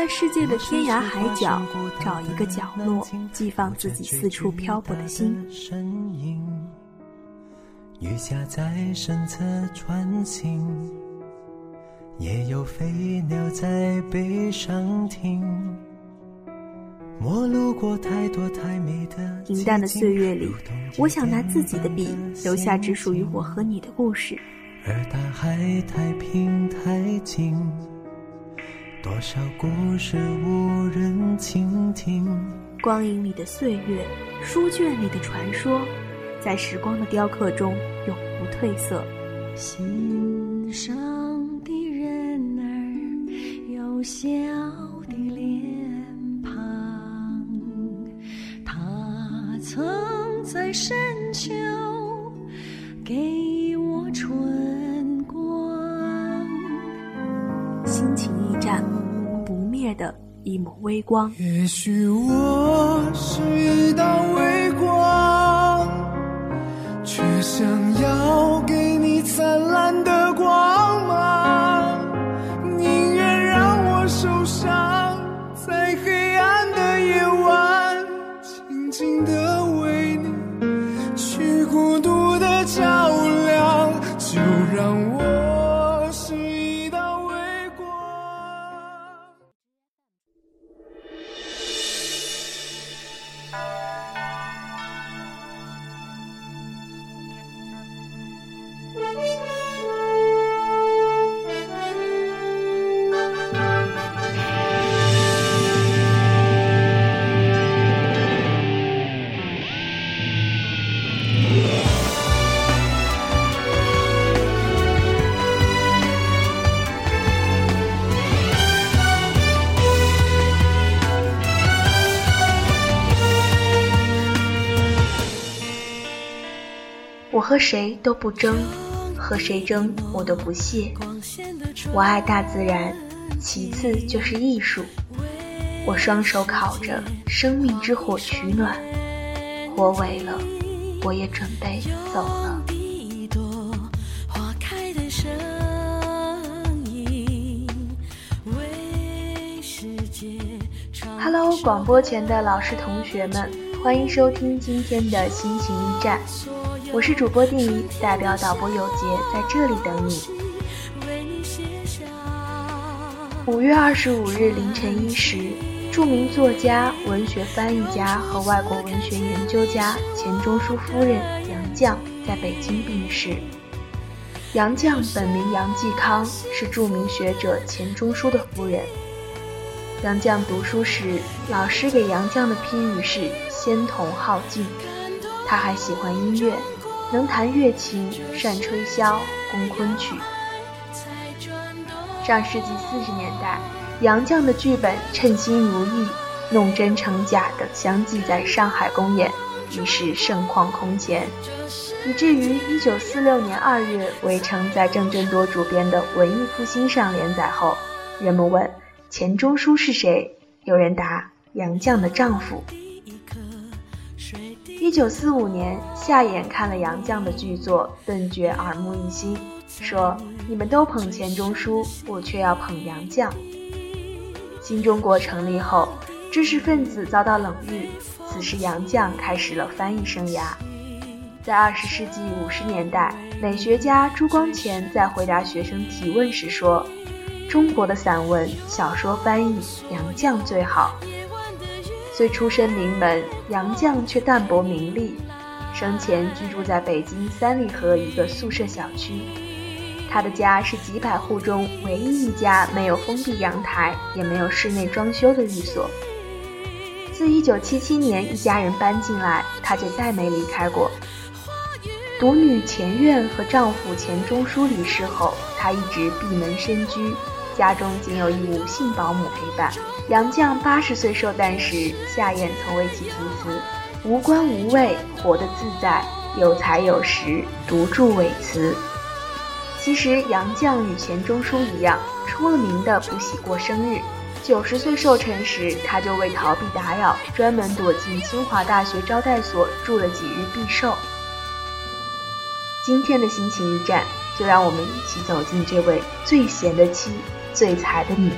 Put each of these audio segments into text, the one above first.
在世界的天涯海角找一个角落，寄放自己四处漂泊的心。雨下在身侧穿行，也有飞鸟在背上停。平淡的岁月里，我想拿自己的笔，留下只属于我和你的故事。而大海太平太静，多少故事无人倾听。光影里的岁月，书卷里的传说，在时光的雕刻中永不褪色。心上的人儿有笑的脸庞，他曾在深秋给我春一抹微光。也许我是一道微谁都不争，和谁争我都不屑。我爱大自然，其次就是艺术。我双手烤着生命之火取暖，火萎了，我也准备走了。Hello，广播前的老师同学们，欢迎收听今天的心情驿站，我是主播定一，代表导播有杰在这里等你。为你写下五月二十五日凌晨一时，著名作家、文学翻译家和外国文学研究家钱钟书夫人杨绛在北京病逝。杨绛本名杨继康，是著名学者钱钟书的夫人。杨绛读书时，老师给杨绛的批语是“仙童好静”。他还喜欢音乐，能弹乐琴，善吹箫、宫昆曲。上世纪四十年代，杨绛的剧本《称心如意》《弄真成假》等相继在上海公演，一时盛况空前，以至于1946年2月，《围城》在郑振铎主编的《文艺复兴》上连载后，人们问钱钟书是谁，有人答杨绛的丈夫。1945年，夏衍看了杨绛的剧作，顿觉耳目一新，说：“你们都捧钱钟书，我却要捧杨绛。”新中国成立后，知识分子遭到冷遇，此时杨绛开始了翻译生涯。在二十世纪五十年代，美学家朱光潜在回答学生提问时说：“中国的散文、小说翻译，杨绛最好。”虽出身名门，杨绛却淡泊名利，生前居住在北京三里河一个宿舍小区。他的家是几百户中唯一一家没有封闭阳台，也没有室内装修的寓所。自1977年一家人搬进来，他就再没离开过。独女钱院和丈夫钱钟书离世后，她一直闭门深居，家中仅有一无性保姆陪伴。杨绛八十岁寿诞时，夏衍曾为其题词：“无官无位，活得自在；有才有实，独著伟词。”其实，杨绛与钱钟书一样，出了名的不喜过生日。九十岁寿辰时，他就为逃避打扰，专门躲进清华大学招待所住了几日避寿。今天的心情驿站，就让我们一起走进这位最贤的妻、最才的女。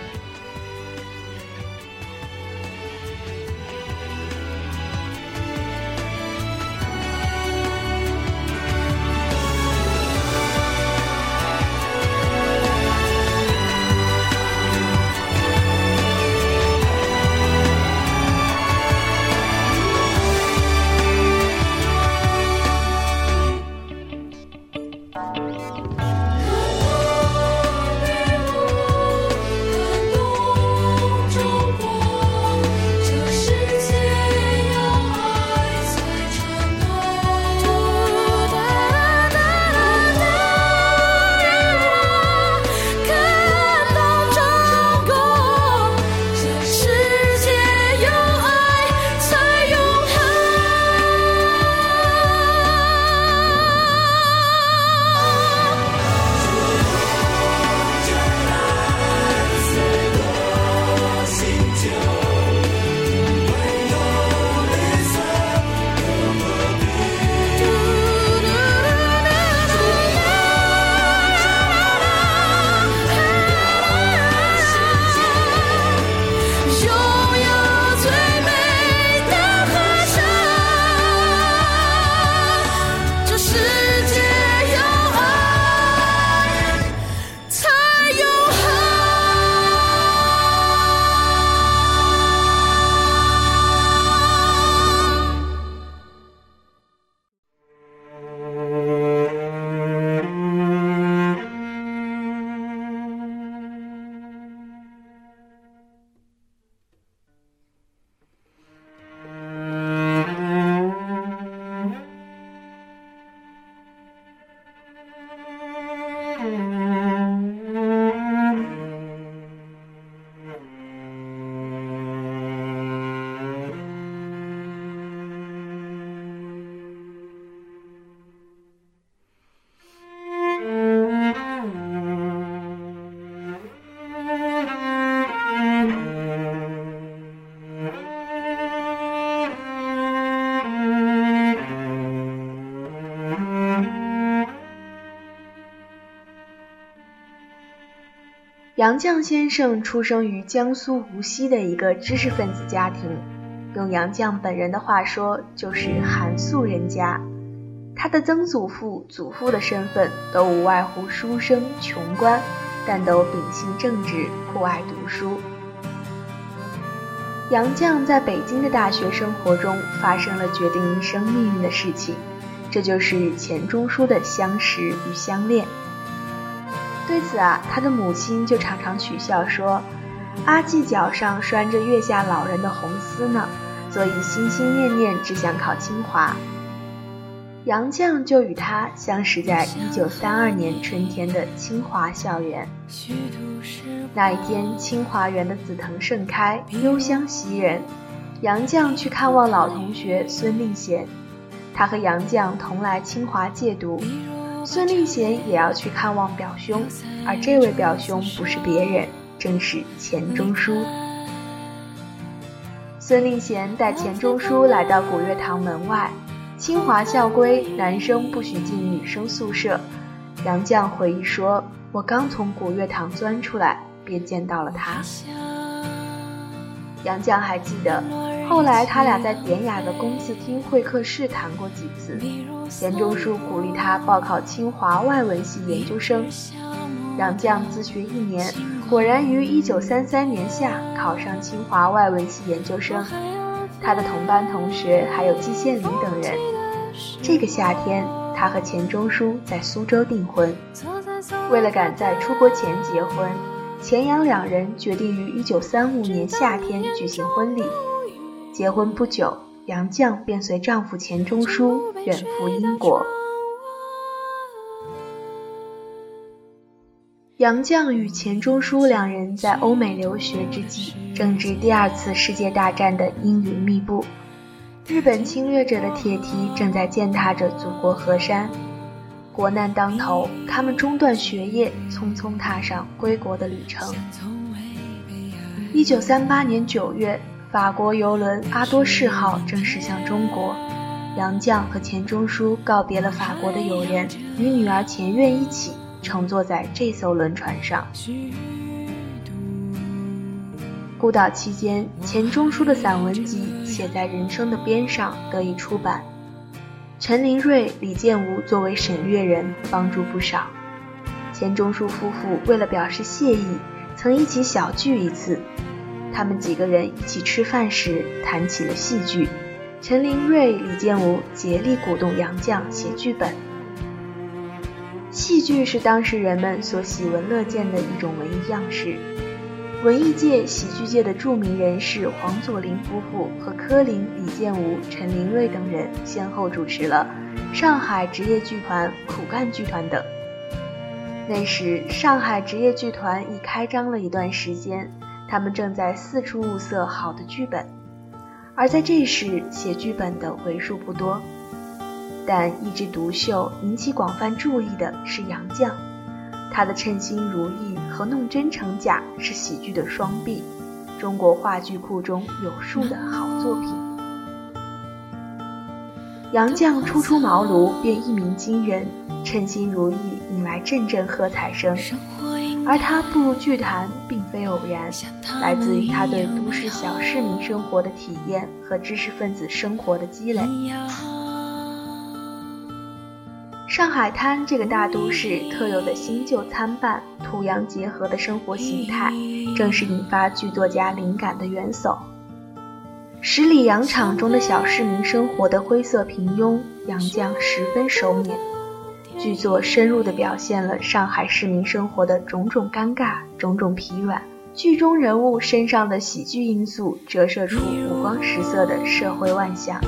杨绛先生出生于江苏无锡的一个知识分子家庭，用杨绛本人的话说，就是寒素人家。他的曾祖父、祖父的身份都无外乎书生、穷官，但都秉性正直，酷爱读书。杨绛在北京的大学生活中发生了决定一生命运的事情，这就是钱钟书的相识与相恋。对此啊，他的母亲就常常取笑说：“阿季脚上拴着月下老人的红丝呢，所以心心念念只想考清华。”杨绛就与他相识在1932年春天的清华校园。那一天，清华园的紫藤盛开，幽香袭人。杨绛去看望老同学孙令贤，他和杨绛同来清华借读。孙令贤也要去看望表兄，而这位表兄不是别人，正是钱钟书。孙令贤带钱钟书来到古月堂门外，清华校规，男生不许进女生宿舍。杨绛回忆说：“我刚从古月堂钻出来，便见到了他。”杨绛还记得，后来他俩在典雅的公字厅会客室谈过几次。钱钟书鼓励他报考清华外文系研究生。杨绛自学一年，果然于1933年夏考上清华外文系研究生。他的同班同学还有季羡林等人。这个夏天，他和钱钟书在苏州订婚。为了赶在出国前结婚。钱杨两人决定于一九三五年夏天举行婚礼。结婚不久，杨绛便随丈夫钱钟书远赴英国。杨绛与钱钟书两人在欧美留学之际，正值第二次世界大战的阴云密布，日本侵略者的铁蹄正在践踏着祖国河山。国难当头，他们中断学业，匆匆踏上归国的旅程。一九三八年九月，法国游轮阿多士号正驶向中国，杨绛和钱钟书告别了法国的友人，与女儿钱院一起乘坐在这艘轮船上。孤岛期间，钱钟书的散文集《写在人生的边上》得以出版。陈林瑞、李建吾作为审阅人，帮助不少。钱钟书夫妇为了表示谢意，曾一起小聚一次。他们几个人一起吃饭时谈起了戏剧。陈林瑞、李建武竭力鼓动杨绛写剧本。戏剧是当时人们所喜闻乐见的一种文艺样式。文艺界、喜剧界的著名人士黄佐临夫妇和柯林、李建武、陈林瑞等人先后主持了上海职业剧团、苦干剧团等。那时，上海职业剧团已开张了一段时间，他们正在四处物色好的剧本。而在这时，写剧本的为数不多，但一枝独秀、引起广泛注意的是杨绛。他的称心如意和弄真成假是喜剧的双璧，中国话剧库中有数的好作品。杨绛初出茅庐便一鸣惊人，称心如意引来阵阵喝彩声。而他步入剧坛并非偶然，来自于他对都市小市民生活的体验和知识分子生活的积累。上海滩这个大都市特有的新旧参半、土洋结合的生活形态，正是引发剧作家灵感的元首。十里洋场中的小市民生活的灰色平庸，杨绛十分熟稔。剧作深入地表现了上海市民生活的种种尴尬、种种疲软。剧中人物身上的喜剧因素，折射出五光十色的社会万象。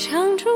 唱出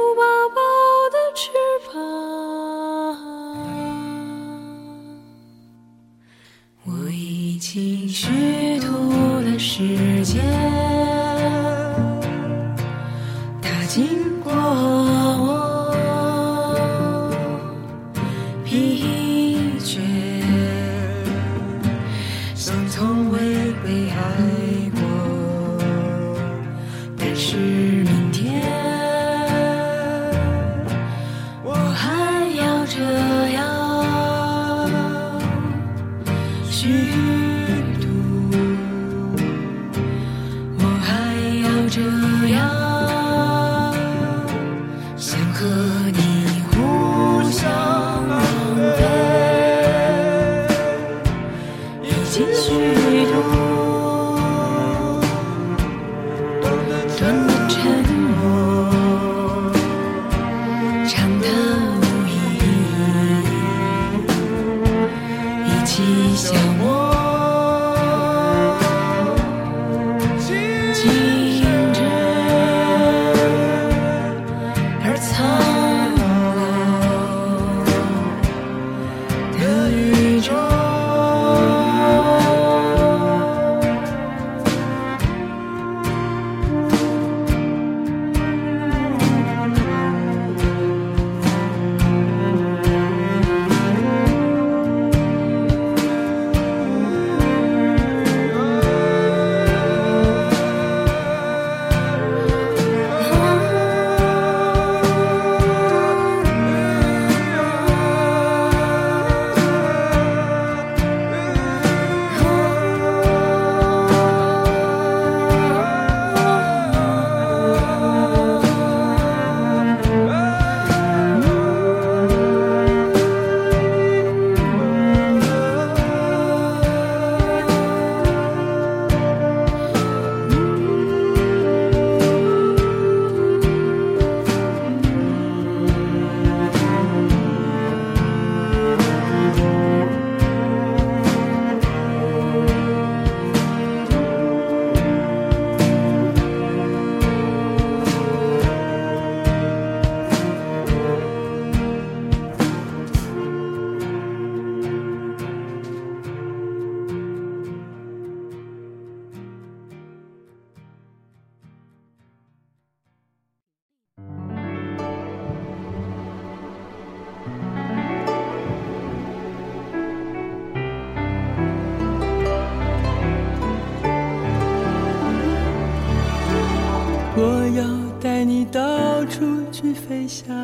带你到处去飞翔，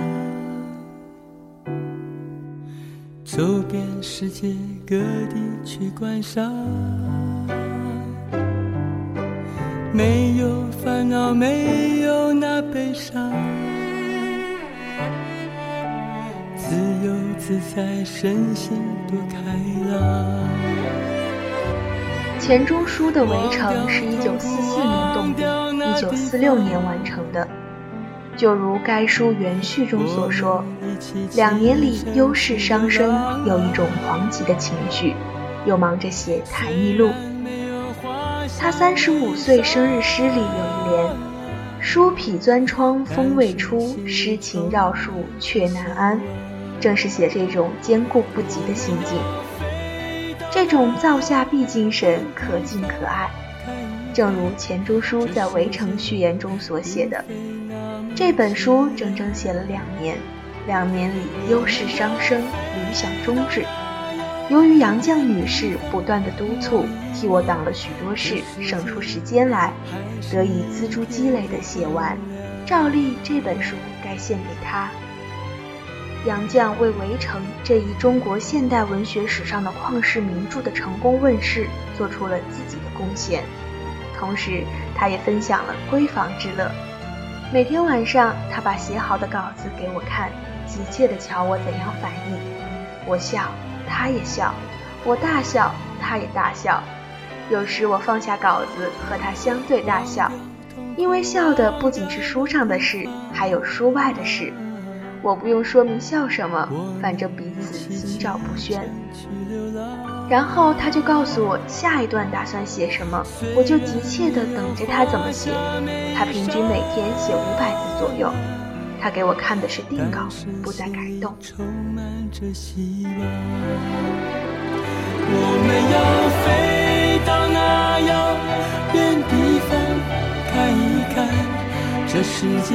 走遍世界各地去观赏。没有烦恼，没有那悲伤，自由自在，身心多开朗。钱钟书的《围城》是一九四四年动笔，一九四六年完成的。就如该书原序中所说，两年里忧事伤身，有一种狂急的情绪，又忙着写《谈艺录》。他三十五岁生日诗里有一联：“书匹钻窗风未出，诗情绕树却难安。”正是写这种坚固不及的心境。这种造下必精神可敬可爱，正如钱钟书在《围城》序言中所写的：“这本书整整写了两年，两年里忧事伤身，理想终止。由于杨绛女士不断的督促，替我挡了许多事，省出时间来，得以锱铢积累的写完。照例这本书该献给她。”杨绛为《围城》这一中国现代文学史上的旷世名著的成功问世做出了自己的贡献，同时他也分享了闺房之乐。每天晚上，他把写好的稿子给我看，急切地瞧我怎样反应。我笑，他也笑；我大笑，他也大笑。有时我放下稿子和他相对大笑，因为笑的不仅是书上的事，还有书外的事。我不用说明笑什么，反正彼此心照不宣。然后他就告诉我下一段打算写什么，我就急切地等着他怎么写。他平均每天写五百字左右。他给我看的是定稿，不再改动。我们要飞到样，原地方看一看，这世界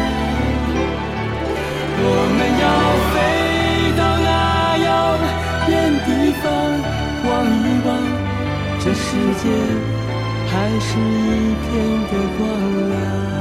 是一片的光亮。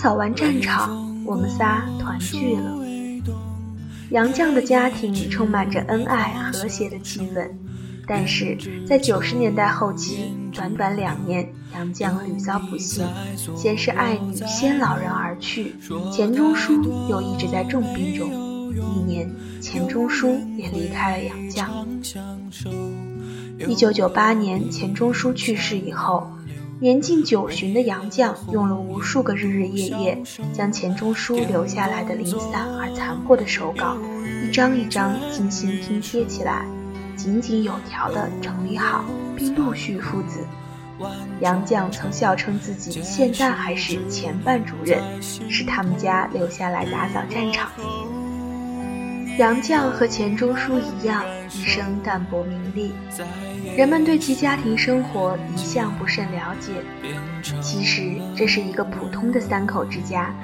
扫完战场，我们仨团聚了。杨绛的家庭充满着恩爱和谐的气氛，但是在九十年代后期，短短两年，杨绛屡遭不幸，先是爱女先老人而去，钱钟书又一直在重病中。一年，钱钟书也离开了杨绛。一九九八年，钱钟书去世以后。年近九旬的杨绛用了无数个日日夜夜，将钱钟书留下来的零散而残破的手稿，一张一张精心拼贴起来，井井有条地整理好，并陆续复制。杨绛曾笑称自己现在还是前办主任，是他们家留下来打扫战场。杨绛和钱钟书一样，一生淡泊名利。人们对其家庭生活一向不甚了解。其实这是一个普通的三口之家，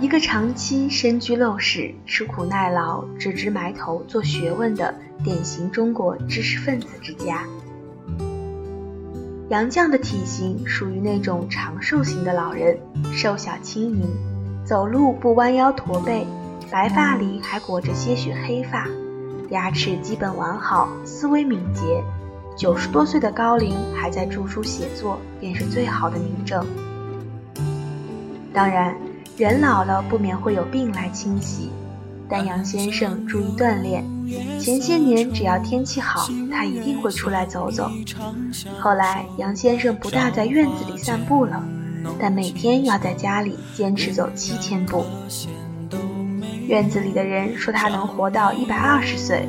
一个长期身居陋室、吃苦耐劳、只知埋头做学问的典型中国知识分子之家。杨绛的体型属于那种长寿型的老人，瘦小轻盈，走路不弯腰驼背。白发里还裹着些许黑发，牙齿基本完好，思维敏捷。九十多岁的高龄还在著书写作，便是最好的明证。当然，人老了不免会有病来侵袭，但杨先生注意锻炼。前些年只要天气好，他一定会出来走走。后来，杨先生不大在院子里散步了，但每天要在家里坚持走七千步。院子里的人说他能活到一百二十岁，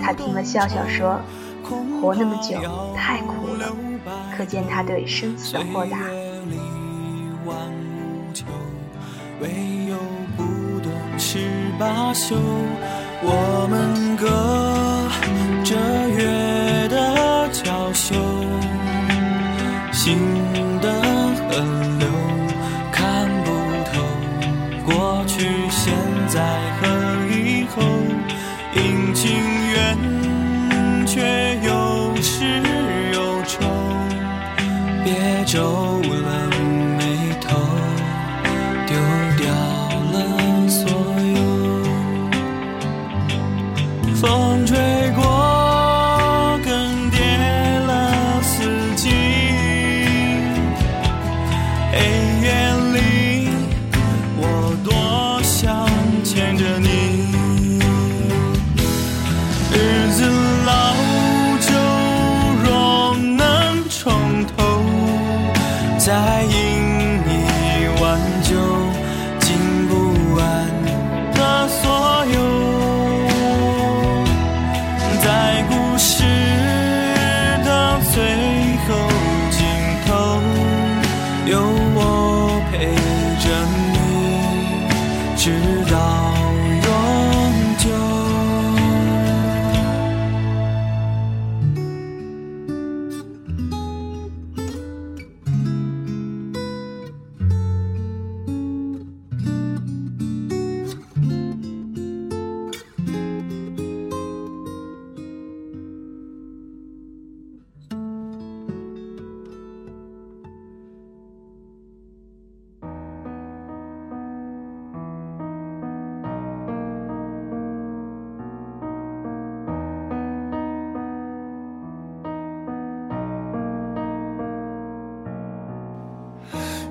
他听了笑笑说：“活那么久太苦了。”可见他对生死的豁达。我们隔着月的娇羞，心的河在和以后，阴晴圆缺，有始有终，别皱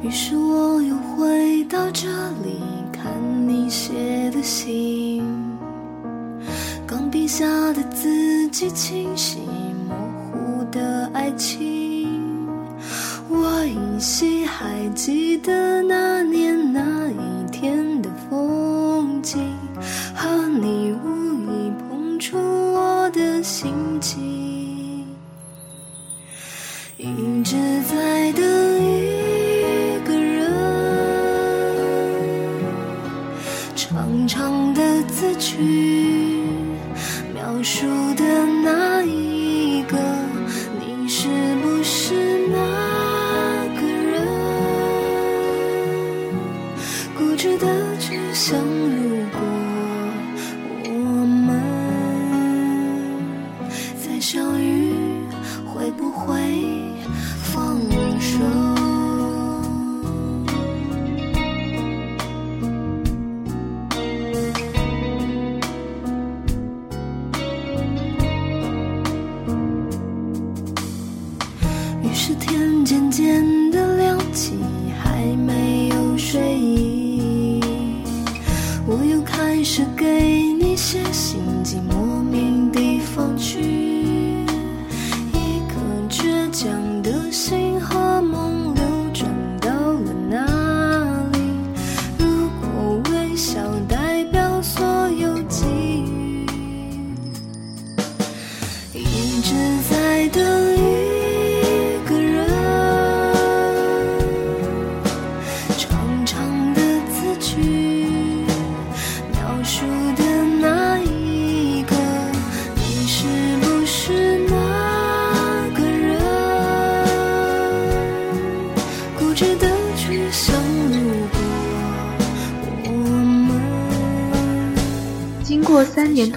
于是我又回到这里，看你写的信，钢笔下的字迹清晰，长长的字句，描述的那一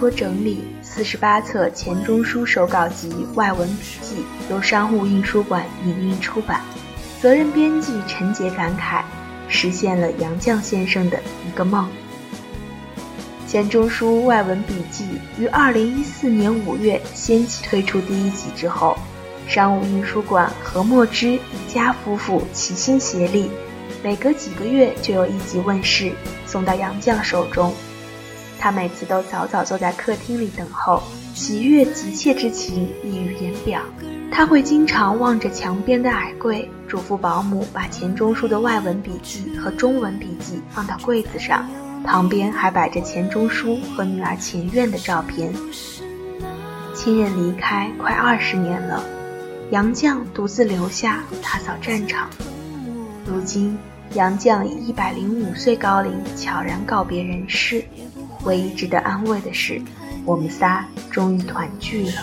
多整理，四十八册钱钟书手稿集外文笔记由商务印书馆影印出版。责任编辑陈杰感慨，实现了杨绛先生的一个梦。钱钟书外文笔记于二零一四年五月掀起推出第一集之后，商务印书馆和墨汁一家夫妇齐心协力，每隔几个月就有一集问世，送到杨绛手中。他每次都早早坐在客厅里等候，喜悦急切之情溢于言表。他会经常望着墙边的矮柜，嘱咐保姆把钱钟书的外文笔记和中文笔记放到柜子上，旁边还摆着钱钟书和女儿钱院的照片。亲人离开快二十年了，杨绛独自留下打扫战场。如今，杨绛以一百零五岁高龄悄然告别人世。唯一值得安慰的是，我们仨终于团聚了。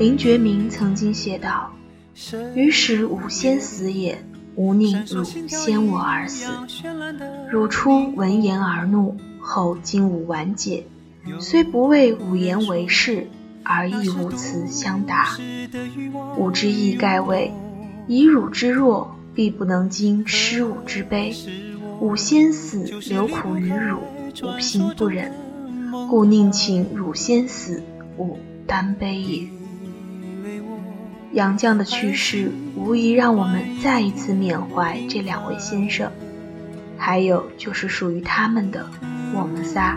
林觉民曾经写道：“于使吾先死也，吾宁汝先我而死。汝初闻言而怒，后今吾完解，虽不为吾言为是，而亦无辞相答。吾之意盖谓：以汝之弱，必不能经失吾之悲。吾先死，留苦于汝，吾心不忍，故宁请汝先死，吾担悲也。”杨绛的去世，无疑让我们再一次缅怀这两位先生，还有就是属于他们的我们仨。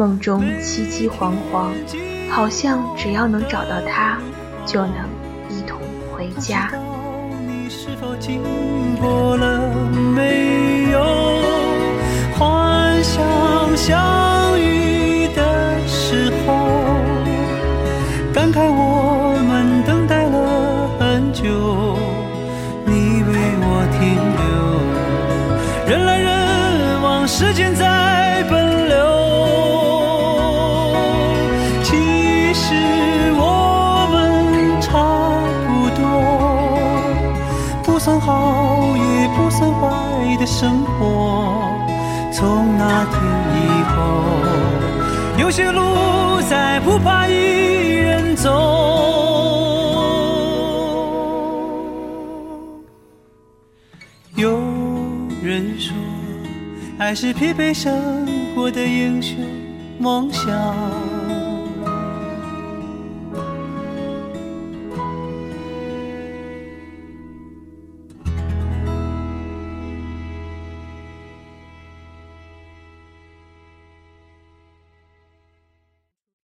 梦中凄凄惶惶，好像只要能找到他，就能一同回家。你是否经过了没有？幻想相遇的时候，感慨我们等待了很久，你为我停留。人来人往，时间在有些路再不怕一人走。有人说，爱是疲惫生活的英雄梦想。